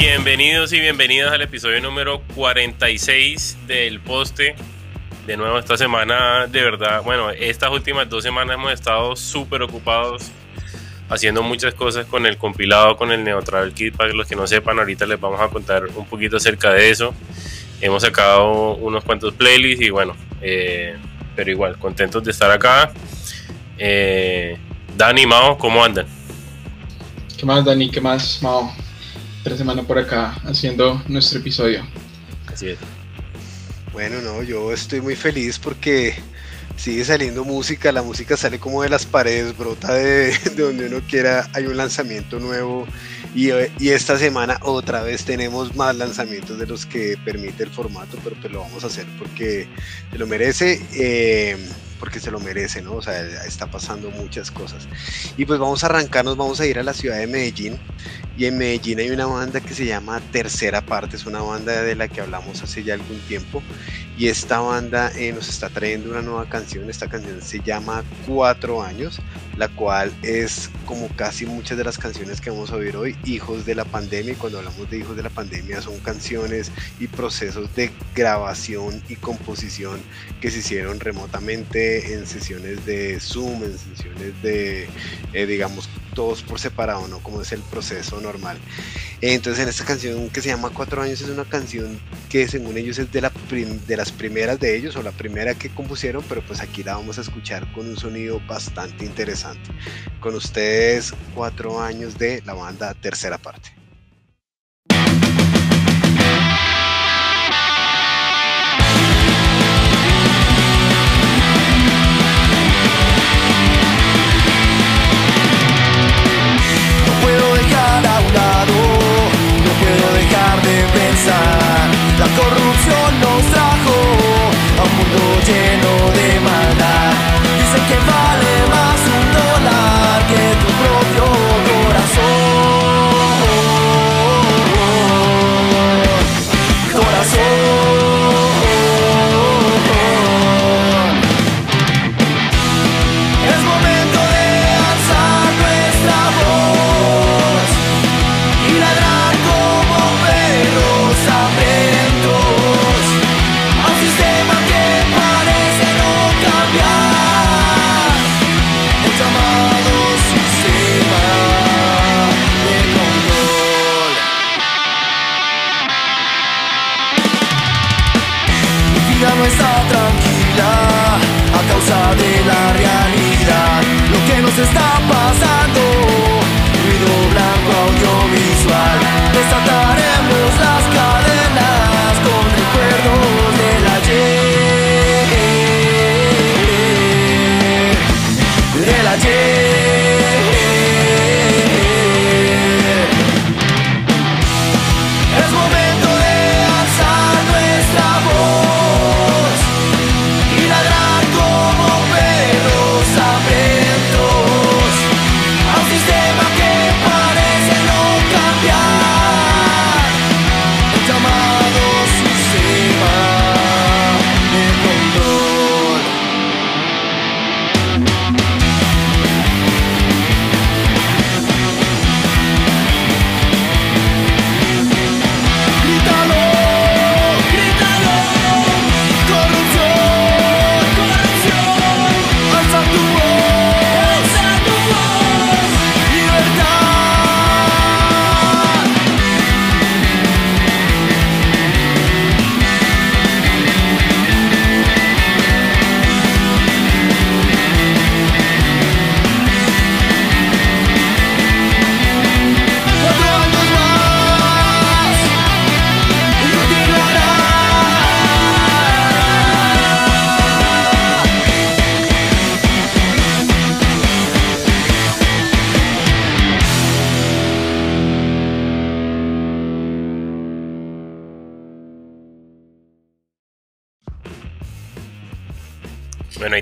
Bienvenidos y bienvenidas al episodio número 46 del poste. De nuevo esta semana, de verdad, bueno, estas últimas dos semanas hemos estado súper ocupados haciendo muchas cosas con el compilado, con el Neutral Kit. Para los que no sepan, ahorita les vamos a contar un poquito acerca de eso. Hemos sacado unos cuantos playlists y bueno, eh, pero igual, contentos de estar acá. Eh, Dani, Mao, ¿cómo andan? ¿Qué más, Dani? ¿Qué más, Mao? Tres semanas por acá haciendo nuestro episodio. Así es. Bueno, no, yo estoy muy feliz porque sigue saliendo música, la música sale como de las paredes, brota de, donde uno quiera, hay un lanzamiento nuevo y, y, esta semana otra vez tenemos más lanzamientos de los que permite el formato, pero pues lo vamos a hacer porque se lo merece. Eh, porque se lo merece, ¿no? O sea, está pasando muchas cosas. Y pues vamos a arrancarnos, vamos a ir a la ciudad de Medellín. Y en Medellín hay una banda que se llama Tercera Parte, es una banda de la que hablamos hace ya algún tiempo. Y esta banda eh, nos está trayendo una nueva canción, esta canción se llama Cuatro Años, la cual es como casi muchas de las canciones que vamos a oír hoy, hijos de la pandemia. Y cuando hablamos de hijos de la pandemia son canciones y procesos de grabación y composición que se hicieron remotamente en sesiones de Zoom, en sesiones de, eh, digamos, todos por separado, ¿no? Como es el proceso normal. Entonces, en esta canción que se llama Cuatro años, es una canción que según ellos es de, la de las primeras de ellos o la primera que compusieron, pero pues aquí la vamos a escuchar con un sonido bastante interesante. Con ustedes, Cuatro años de la banda Tercera Parte. La corrupción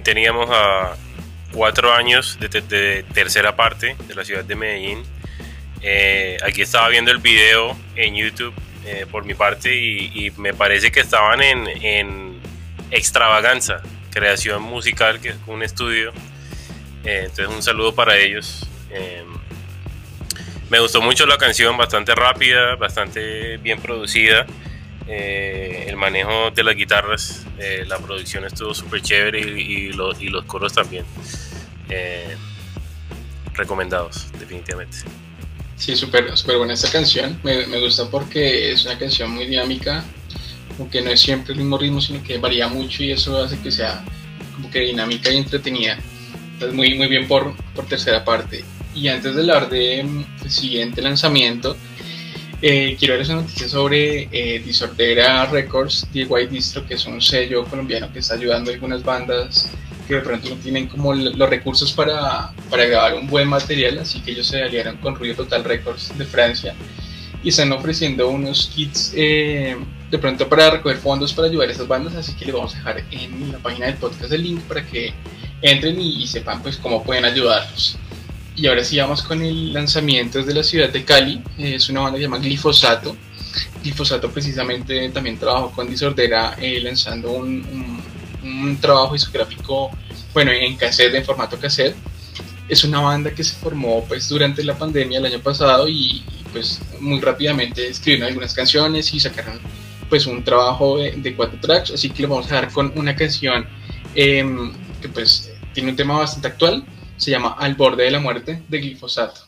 teníamos a cuatro años de, te- de tercera parte de la ciudad de Medellín. Eh, aquí estaba viendo el video en YouTube eh, por mi parte y, me parece que estaban en, en Extravaganza, creación musical, que es un estudio. Eh, entonces un saludo para ellos. Me gustó mucho la canción, bastante rápida, bastante bien producida. Eh, el manejo de las guitarras, eh, la producción estuvo súper chévere y, los, y, los, coros también. Eh, recomendados, definitivamente. Sí, súper super buena esta canción. Me, me, gusta porque es una canción muy dinámica, aunque no es siempre el mismo ritmo, sino que varía mucho y eso hace que sea como que dinámica y entretenida. Entonces, muy, muy bien por, por tercera parte. Y antes de hablar del mm, siguiente lanzamiento, eh, quiero darles una noticia sobre eh, Disordera Records, DIY Distro, que es un sello colombiano que está ayudando a algunas bandas que de pronto no tienen como los recursos para, para grabar un buen material, así que ellos se aliaron con Ruido Total Records de Francia y están ofreciendo unos kits eh, de pronto para recoger fondos para ayudar a esas bandas, así que les vamos a dejar en la página del podcast el link para que entren y, y sepan pues cómo pueden ayudarlos. Y ahora sí vamos con el lanzamiento desde la ciudad de Cali. Es una banda que se llama Glifosato. Glifosato precisamente también trabajó con Disordera eh, lanzando un, un, trabajo discográfico, bueno, en cassette, en formato cassette. Es una banda que se formó pues durante la pandemia el año pasado y, pues muy rápidamente escribieron algunas canciones y sacaron pues un trabajo de, cuatro tracks. Así que lo vamos a dar con una canción em, que pues tiene un tema bastante actual se llama Al borde de la muerte de glifosato.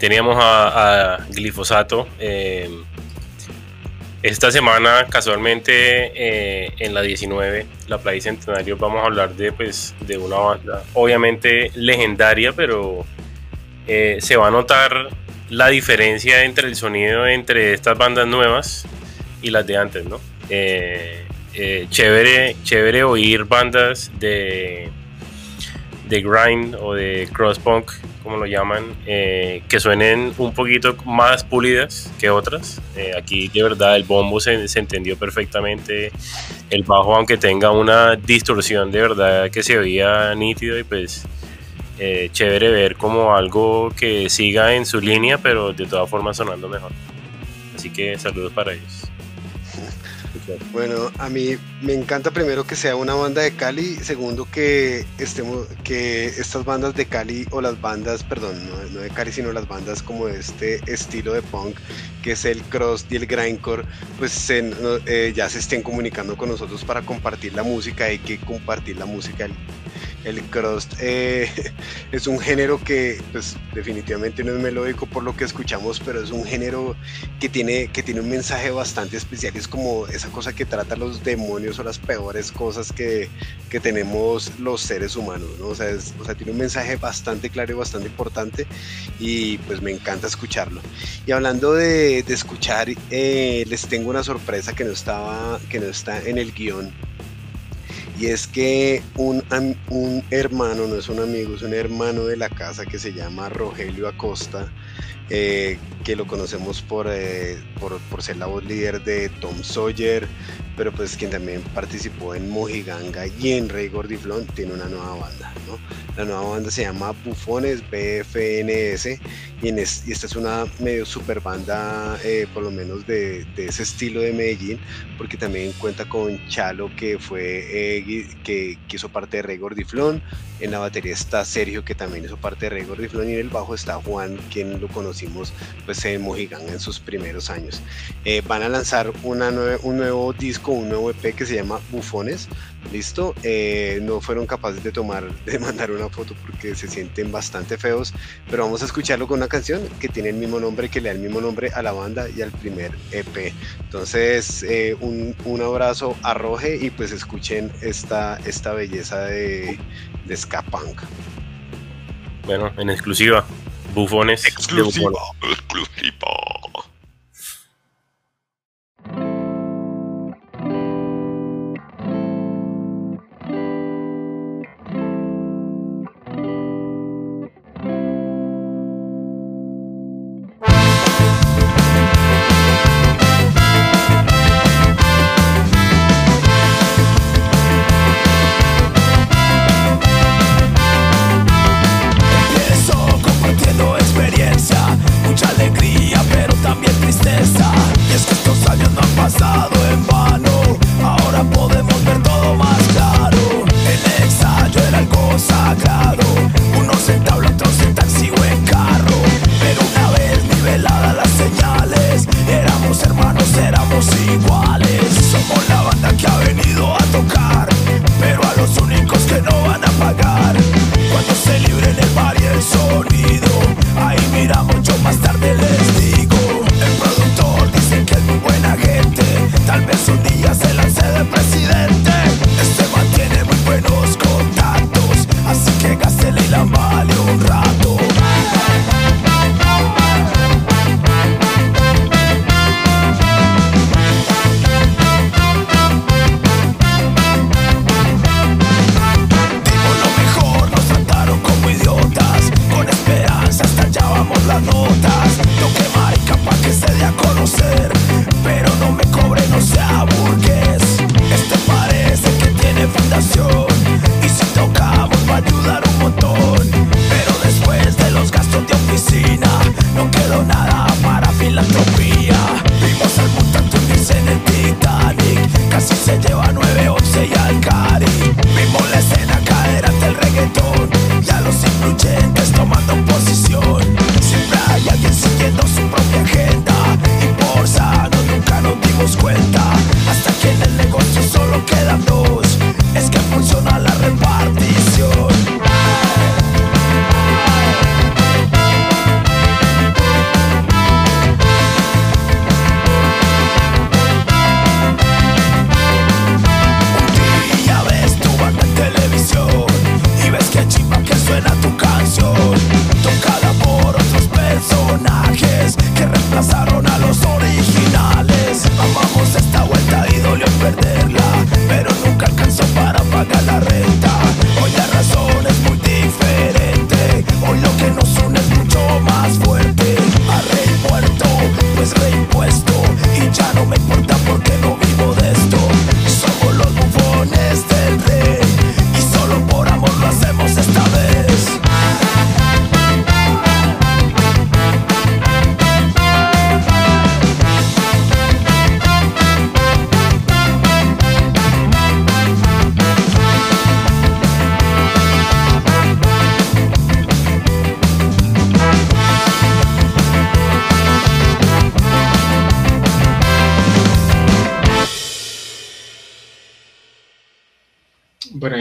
Teníamos a, glifosato. Eh, esta semana, casualmente, eh, en la 19, la Playa Centenario, vamos a hablar de, pues, de una banda, obviamente legendaria, pero eh, se va a notar la diferencia entre el sonido entre estas bandas nuevas y las de antes, ¿no? chévere, chévere oír bandas de, de grind o de cross punk como lo llaman, eh, que suenen un poquito más pulidas que otras. Eh, aquí de verdad el bombo se, se, entendió perfectamente, el bajo aunque tenga una distorsión de verdad que se oía nítido y pues eh, chévere ver como algo que siga en su línea pero de todas formas sonando mejor. Así que saludos para ellos. Bueno, a mí me encanta primero que sea una banda de Cali, segundo que estemos, que estas bandas de Cali o las bandas, perdón, no, de Cali, sino las bandas como este estilo de punk, que es el cross y el grindcore, pues eh, ya se estén comunicando con nosotros para compartir la música, hay que compartir la música el crust eh, es un género que pues definitivamente no es melódico por lo que escuchamos, pero es un género que tiene, que tiene un mensaje bastante especial. Es como esa cosa que trata los demonios o las peores cosas que, que tenemos los seres humanos, ¿no? O sea, o sea, tiene un mensaje bastante claro y bastante importante y pues me encanta escucharlo. Y hablando de, de escuchar, eh, les tengo una sorpresa que no, estaba, que no está en el guion y es que un, un, hermano, no es un amigo, es un hermano de la casa que se llama Rogelio Acosta, eh, que lo conocemos por, eh, por, por, ser la voz líder de Tom Sawyer, pero pues quien también participó en Mojiganga y en Rey Gordiflón, tiene una nueva banda, ¿no? La nueva banda se llama Bufones, BFNS, y, en esta es una medio super banda, eh, por lo menos de, de, ese estilo de Medellín, porque también cuenta con Chalo, que fue, eh, que, que, hizo parte de Rey Gordiflón, en la batería está Sergio, que también hizo parte de Rey Gordiflón, y en el bajo está Juan, quien lo conocimos pues en Mojiganga en sus primeros años. Eh, van a lanzar una un nuevo disco un nuevo EP que se llama Bufones. Listo, eh, no fueron capaces de tomar, de mandar una foto porque se sienten bastante feos, pero vamos a escucharlo con una canción que tiene el mismo nombre, que le da el mismo nombre a la banda y al primer EP. Entonces, eh, un, un, abrazo a Roge y pues escuchen esta, esta belleza de, de ska punk. Bueno, en exclusiva, Bufones. Exclusiva, exclusiva.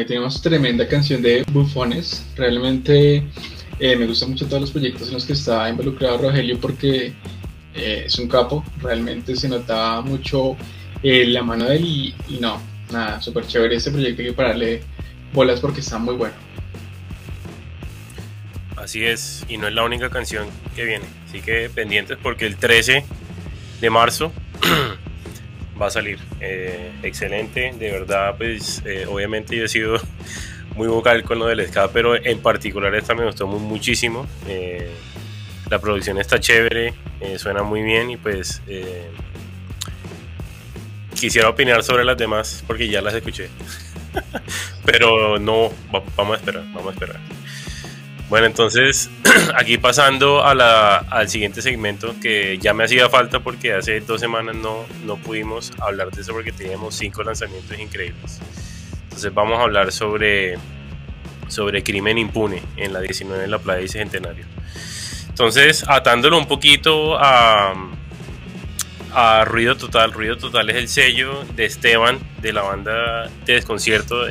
Tenemos tremenda canción de Bufones. Realmente eh, me gustan mucho todos los proyectos en los que está involucrado Rogelio porque eh, es un capo. Realmente se notaba mucho eh, la mano de él y, no, nada, súper chévere este proyecto. Hay que pararle bolas porque está muy bueno. Así es, y no es la única canción que viene. Así que pendientes porque el 13 de marzo va a salir. Eh, excelente, de verdad, pues eh, obviamente yo he sido muy vocal con lo del ska, pero en particular esta me gustó muchísimo. Eh, la producción está chévere, suena muy bien y pues quisiera opinar sobre las demás porque ya las escuché. pero no, vamos a esperar, vamos a esperar. Bueno, entonces aquí pasando a la, al siguiente segmento que ya me hacía falta porque hace dos semanas no, no pudimos hablar de eso porque teníamos cinco lanzamientos increíbles. Entonces vamos a hablar sobre, sobre crimen impune en la 19 de la playa y centenario. Entonces, atándolo un poquito a, a Ruido Total. Ruido Total es el sello de Esteban de la banda de Desconcierto.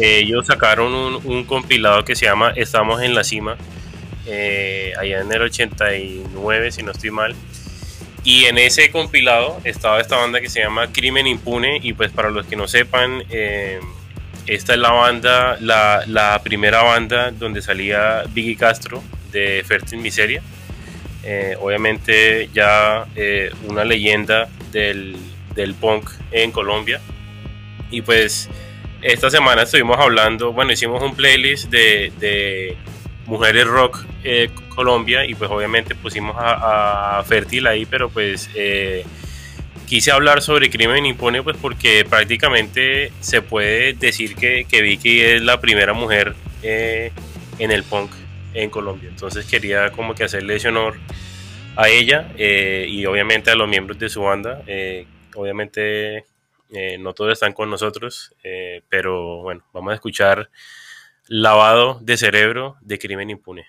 Ellos sacaron un, compilado que se llama Estamos en la cima, eh, allá en el 89, si no estoy mal. Y en ese compilado estaba esta banda que se llama Crimen Impune. Y pues para los que no sepan, eh, esta es la banda, la, primera banda donde salía Vicky Castro de Fértil Miseria. Eh, obviamente ya una leyenda del, del punk en Colombia. Y pues esta semana estuvimos hablando, bueno, hicimos un playlist de, mujeres rock eh, Colombia y pues obviamente pusimos a, a Fértil ahí, pero pues eh, quise hablar sobre Crimen Impone pues porque prácticamente se puede decir que, que Vicky es la primera mujer eh, en el punk en Colombia. Entonces quería como que hacerle ese honor a ella y obviamente a los miembros de su banda. obviamente eh, no todos están con nosotros, eh, pero bueno, vamos a escuchar Lavado de Cerebro de Crimen Impune.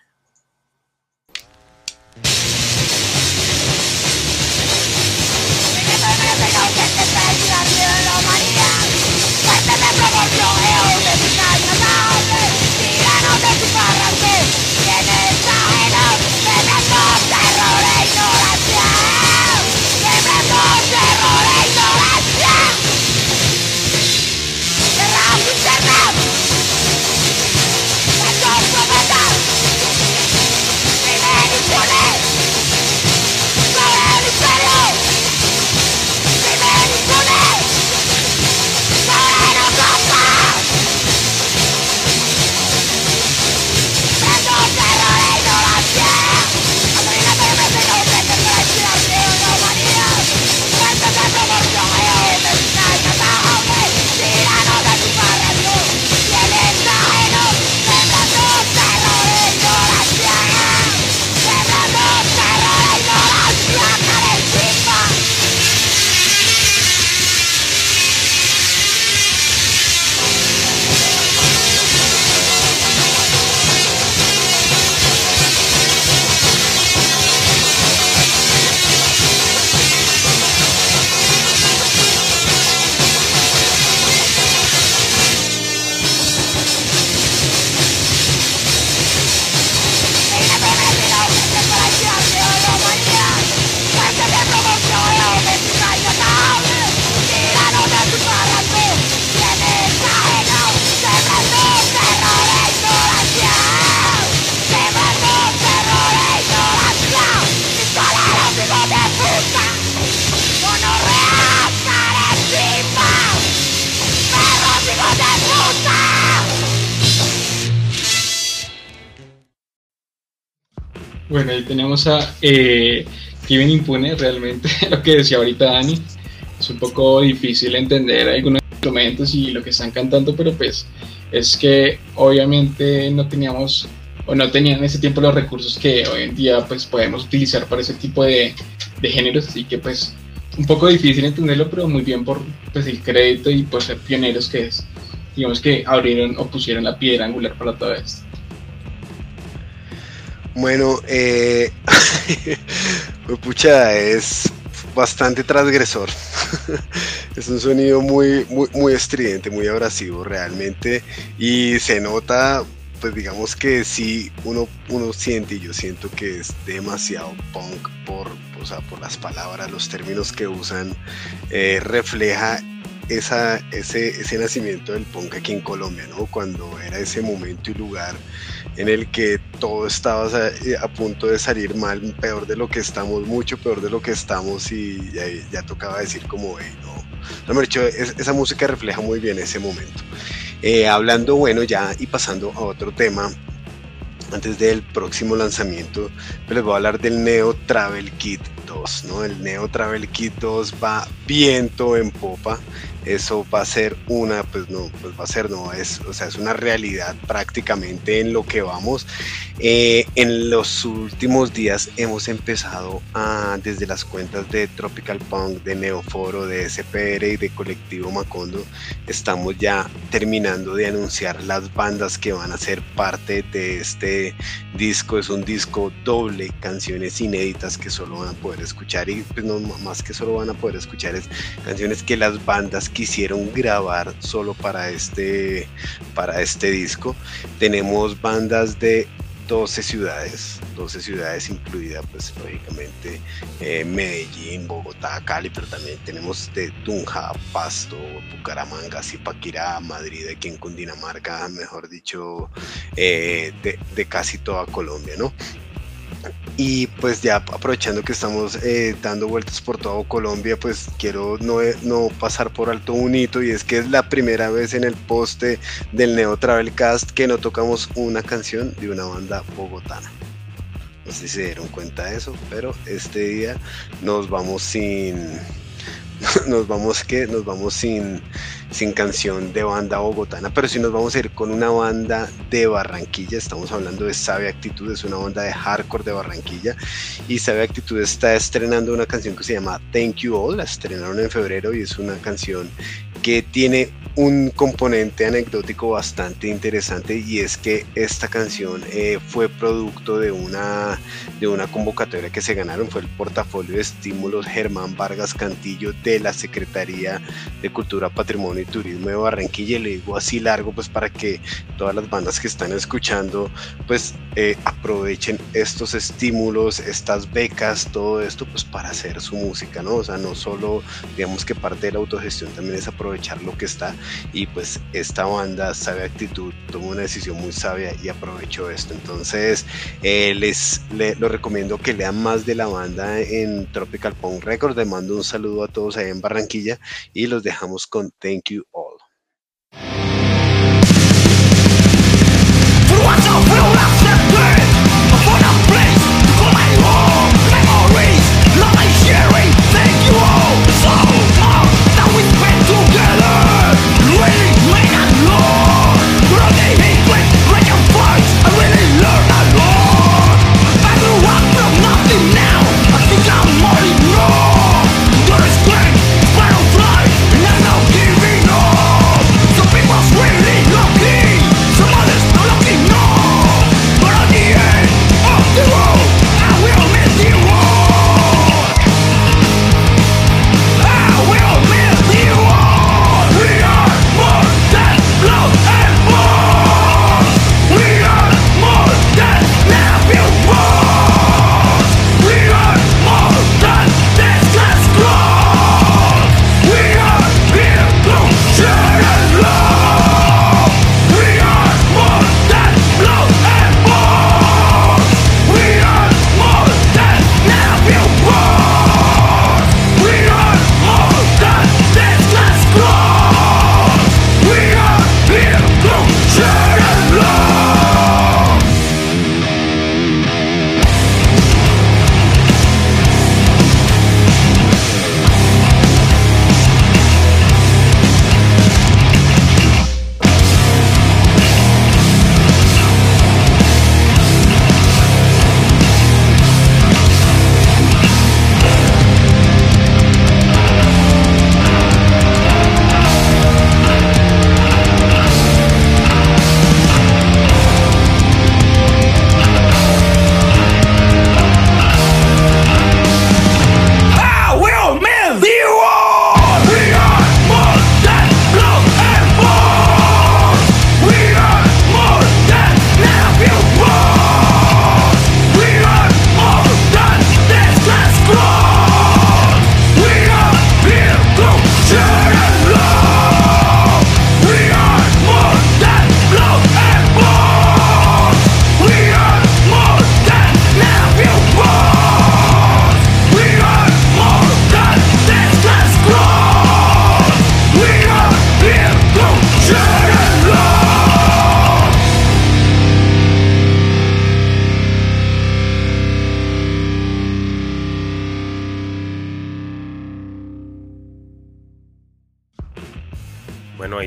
Bueno, ahí tenemos a eh, Crimen Impune, realmente lo que decía ahorita Dani. Es un poco difícil entender algunos instrumentos y lo que están cantando, pero pues es que obviamente no teníamos o no tenían en ese tiempo los recursos que hoy en día pues podemos utilizar para ese tipo de, de géneros, así que pues un poco difícil entenderlo, pero muy bien por pues, el crédito y por ser pioneros que es. Digamos que abrieron o pusieron la piedra angular para todo esto. Bueno, eh, pucha, es bastante transgresor. es un sonido muy, muy, muy estridente, muy abrasivo realmente. Y se nota, pues digamos que sí, uno, uno siente y yo siento que es demasiado punk por, o sea, por las palabras, los términos que usan. Eh, refleja esa, ese, ese nacimiento del punk aquí en Colombia, ¿no? Cuando era ese momento y lugar en el que todo estaba a, punto de salir mal, peor de lo que estamos, mucho peor de lo que estamos y ya, tocaba decir como, hey, no, no, hecho, esa música refleja muy bien ese momento. Eh, hablando, bueno, ya y pasando a otro tema, antes del próximo lanzamiento, pues les voy a hablar del Neo Travel Kit 2, ¿no? El Neo Travel Kit 2 va viento en popa eso va a ser una, pues no, pues va a ser, no, es, o sea, es una realidad prácticamente en lo que vamos. Eh, en los últimos días hemos empezado a, desde las cuentas de Tropical Punk, de Neoforo, de SPR y de Colectivo Macondo, estamos ya terminando de anunciar las bandas que van a ser parte de este disco. Es un disco doble, canciones inéditas que solo van a poder escuchar y pues no más que solo van a poder escuchar es canciones que las bandas quisieron grabar solo para este, para este disco. Tenemos bandas de 12 ciudades, 12 ciudades incluidas pues lógicamente eh, Medellín, Bogotá, Cali, pero también tenemos de Tunja, Pasto, Bucaramanga, Zipaquirá, Madrid, aquí en Cundinamarca, mejor dicho, eh, de, de, casi toda Colombia, ¿no? Y pues ya aprovechando que estamos eh, dando vueltas por todo Colombia, pues quiero no, no, pasar por alto un hito y es que es la primera vez en el poste del Neo Travel Cast que no tocamos una canción de una banda bogotana. No sé si se dieron cuenta de eso, pero este día nos vamos sin, nos vamos que nos vamos sin, sin canción de banda bogotana, pero si nos vamos a ir con una banda de Barranquilla, estamos hablando de Sabe Actitud, es una banda de hardcore de Barranquilla. Y Sabe Actitud está estrenando una canción que se llama Thank You All, la estrenaron en febrero y es una canción que tiene un componente anecdótico bastante interesante y es que esta canción eh, fue producto de una, de una convocatoria que se ganaron, fue el portafolio de estímulos Germán Vargas Cantillo de la Secretaría de Cultura, Patrimonio y Turismo de Barranquilla, le digo así largo pues para que todas las bandas que están escuchando pues eh, aprovechen estos estímulos, estas becas, todo esto pues para hacer su música, ¿no? O sea, no solo digamos que parte de la autogestión también es aprovechar lo que está y pues esta banda Sabe Actitud tomó una decisión muy sabia y aprovechó esto. Entonces eh, les, lo recomiendo que lean más de la banda en Tropical Punk Records. Les mando un saludo a todos ahí en Barranquilla y los dejamos con Thank You All.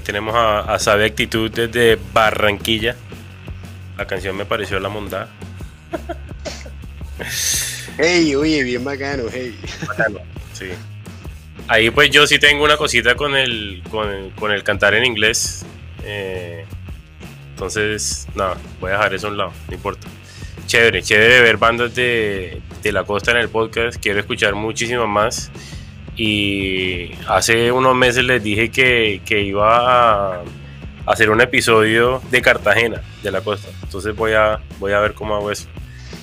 Ahí tenemos a, a Sabe Actitud desde Barranquilla. La canción me pareció la mondada. Hey, oye, bien bacano, hey. Sí. Ahí pues yo sí tengo una cosita con el, con el, con el cantar en inglés. Eh, entonces, nada, voy a dejar eso a un lado, no importa. Chévere, chévere ver bandas de, de la costa en el podcast. Quiero escuchar muchísimas más. Y hace unos meses les dije que, que iba a hacer un episodio de Cartagena, de la costa. Entonces voy a, voy a ver cómo hago eso.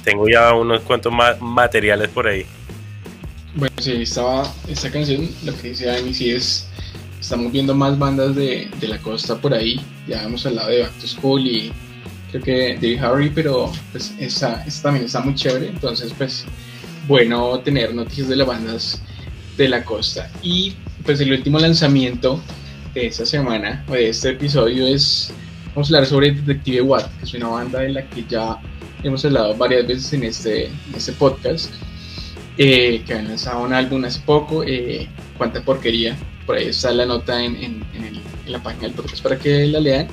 Tengo ya unos cuantos más materiales por ahí. Bueno, sí, estaba esta canción, lo que dice Dani, sí es, estamos viendo más bandas de, de la costa por ahí, ya hemos hablado de Back to School y creo que David Harry, pero pues esta también está muy chévere, entonces pues bueno tener noticias de las bandas de la costa. Y pues el último lanzamiento de esta semana, o de este episodio es, vamos a hablar sobre Detective Watt, que es una banda de la que ya hemos hablado varias veces en este, este podcast eh, que han lanzado un álbum hace poco, eh, Cuánta Porquería, por ahí está la nota en, en, la página del podcast para que la lean.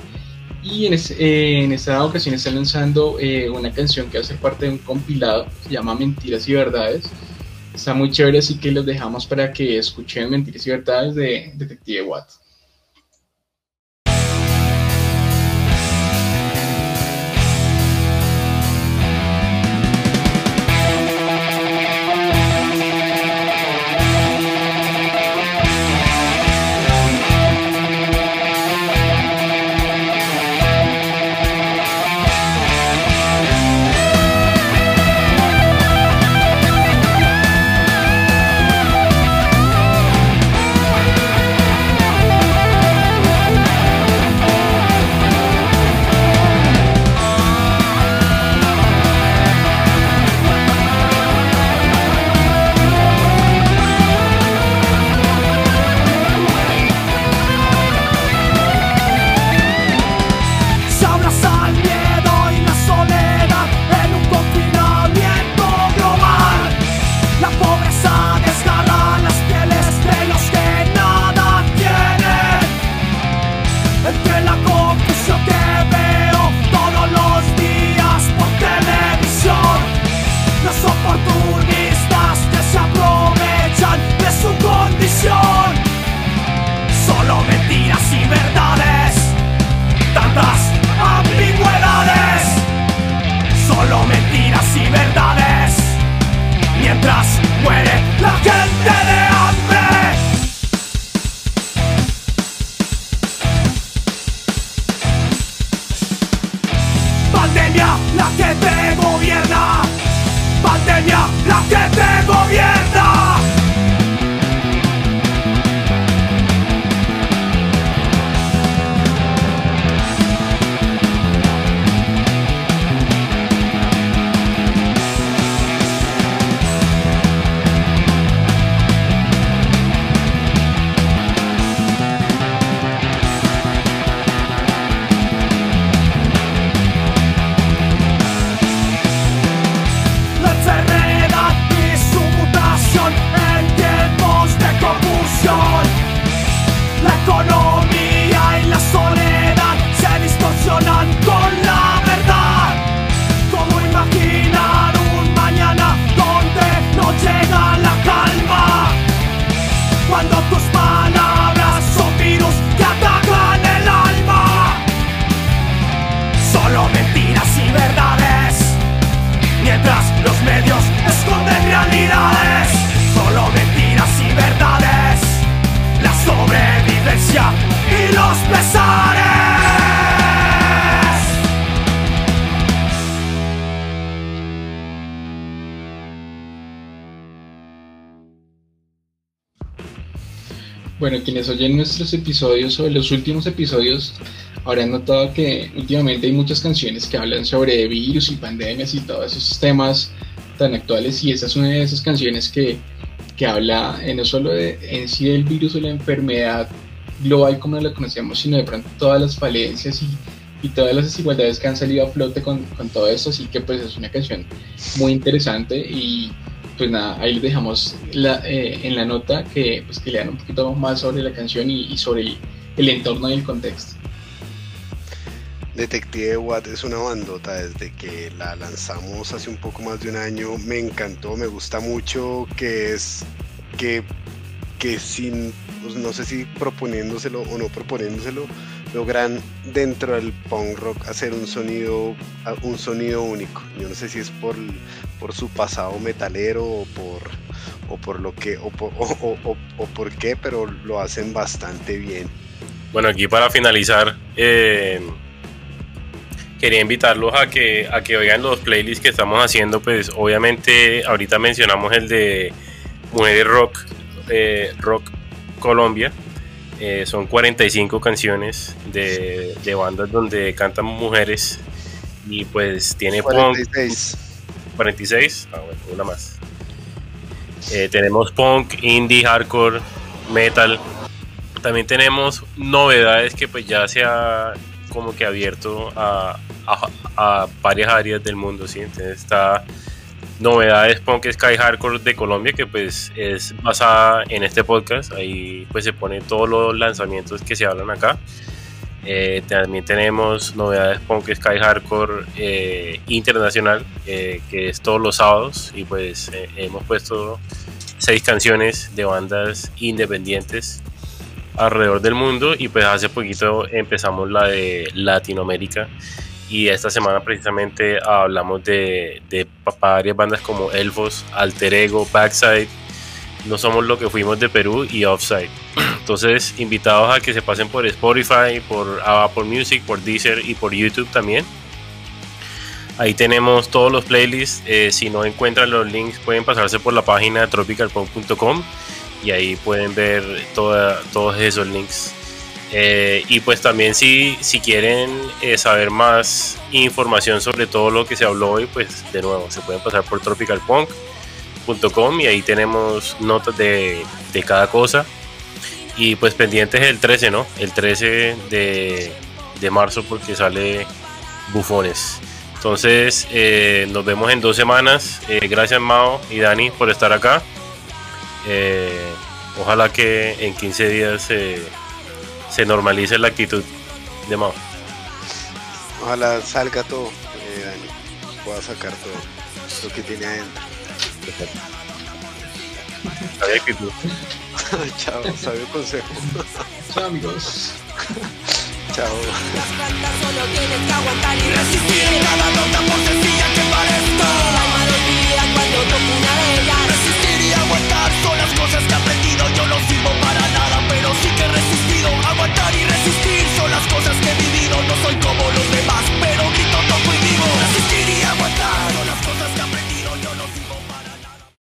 Y en, eh, en esta ocasión están lanzando eh, una canción que hace parte de un compilado, se llama Mentiras y Verdades. Está muy chévere, así que los dejamos para que escuchen Mentiras y Verdades de Detective Watt. Bueno, quienes oyen nuestros episodios o los últimos episodios habrán notado que últimamente hay muchas canciones que hablan sobre virus y pandemias y todos esos temas tan actuales y esa es una de esas canciones que, que habla eh, no solo de, en sí del virus o la enfermedad global como la conocemos, sino de pronto todas las falencias y, y todas las desigualdades que han salido a flote con, con todo esto, así que pues es una canción muy interesante y pues nada, ahí les dejamos la, eh, en la nota que, pues, que lean un poquito más sobre la canción y, sobre el, el entorno y el contexto. Detective Watt es una bandota desde que la lanzamos hace un poco más de un año. Me encantó, me gusta mucho que es que, que sin, pues, no sé si proponiéndoselo o no proponiéndoselo, logran dentro del punk rock hacer un sonido, un sonido único. Yo no sé si es por, por su pasado metalero o por, o por lo que, o por, qué, pero lo hacen bastante bien. Bueno, aquí para finalizar, eh, quería invitarlos a que, a que oigan los playlists que estamos haciendo. Pues obviamente ahorita mencionamos el de Mujeres Rock, eh, Rock Colombia. Eh, son 45 canciones de, de, bandas donde cantan mujeres y pues tiene 46. punk 46 ah, bueno, una más eh, tenemos punk indie hardcore metal también tenemos novedades que pues ya se ha como que abierto a, a, varias áreas del mundo, ¿sí? Entonces está Novedades Punk Sky Hardcore de Colombia, que pues es basada en este podcast, ahí pues se ponen todos los lanzamientos que se hablan acá. Eh, también tenemos Novedades Punk Sky Hardcore eh, Internacional, eh, que es todos los sábados, y pues hemos puesto seis canciones de bandas independientes alrededor del mundo. Y pues hace poquito empezamos la de Latinoamérica y esta semana precisamente hablamos de, varias bandas como Elfos, Alter Ego, Backside, No Somos Lo que Fuimos de Perú y Offside. Entonces, invitados a que se pasen por Spotify, por Apple Music, por Deezer y por YouTube también. Ahí tenemos todos los playlists. Eh, si no encuentran los links, pueden pasarse por la página tropicalpunk.com y ahí pueden ver todos esos links eh, y pues también si, si quieren eh, saber más información sobre todo lo que se habló hoy, pues de nuevo se pueden pasar por tropicalpunk.com y ahí tenemos notas de, de, cada cosa. Y pues pendientes el 13, ¿no? El 13 de, de marzo porque sale Bufones. Entonces eh, nos vemos en dos semanas. gracias Mao y Dani por estar acá. ojalá que en 15 días se normalice la actitud de Mao. Ojalá salga todo, eh, Dani, pueda sacar todo lo que tiene adentro. Sabía actitud. Chao, sabio consejo. Chao amigos. Chao. solo tienes que aguantar y resistir cada nota por sencilla que parezca. El alma lo cuando toco una de ellas. Resistir y aguantar son las cosas que aprendí. cosas que he vivido, no soy como los demás.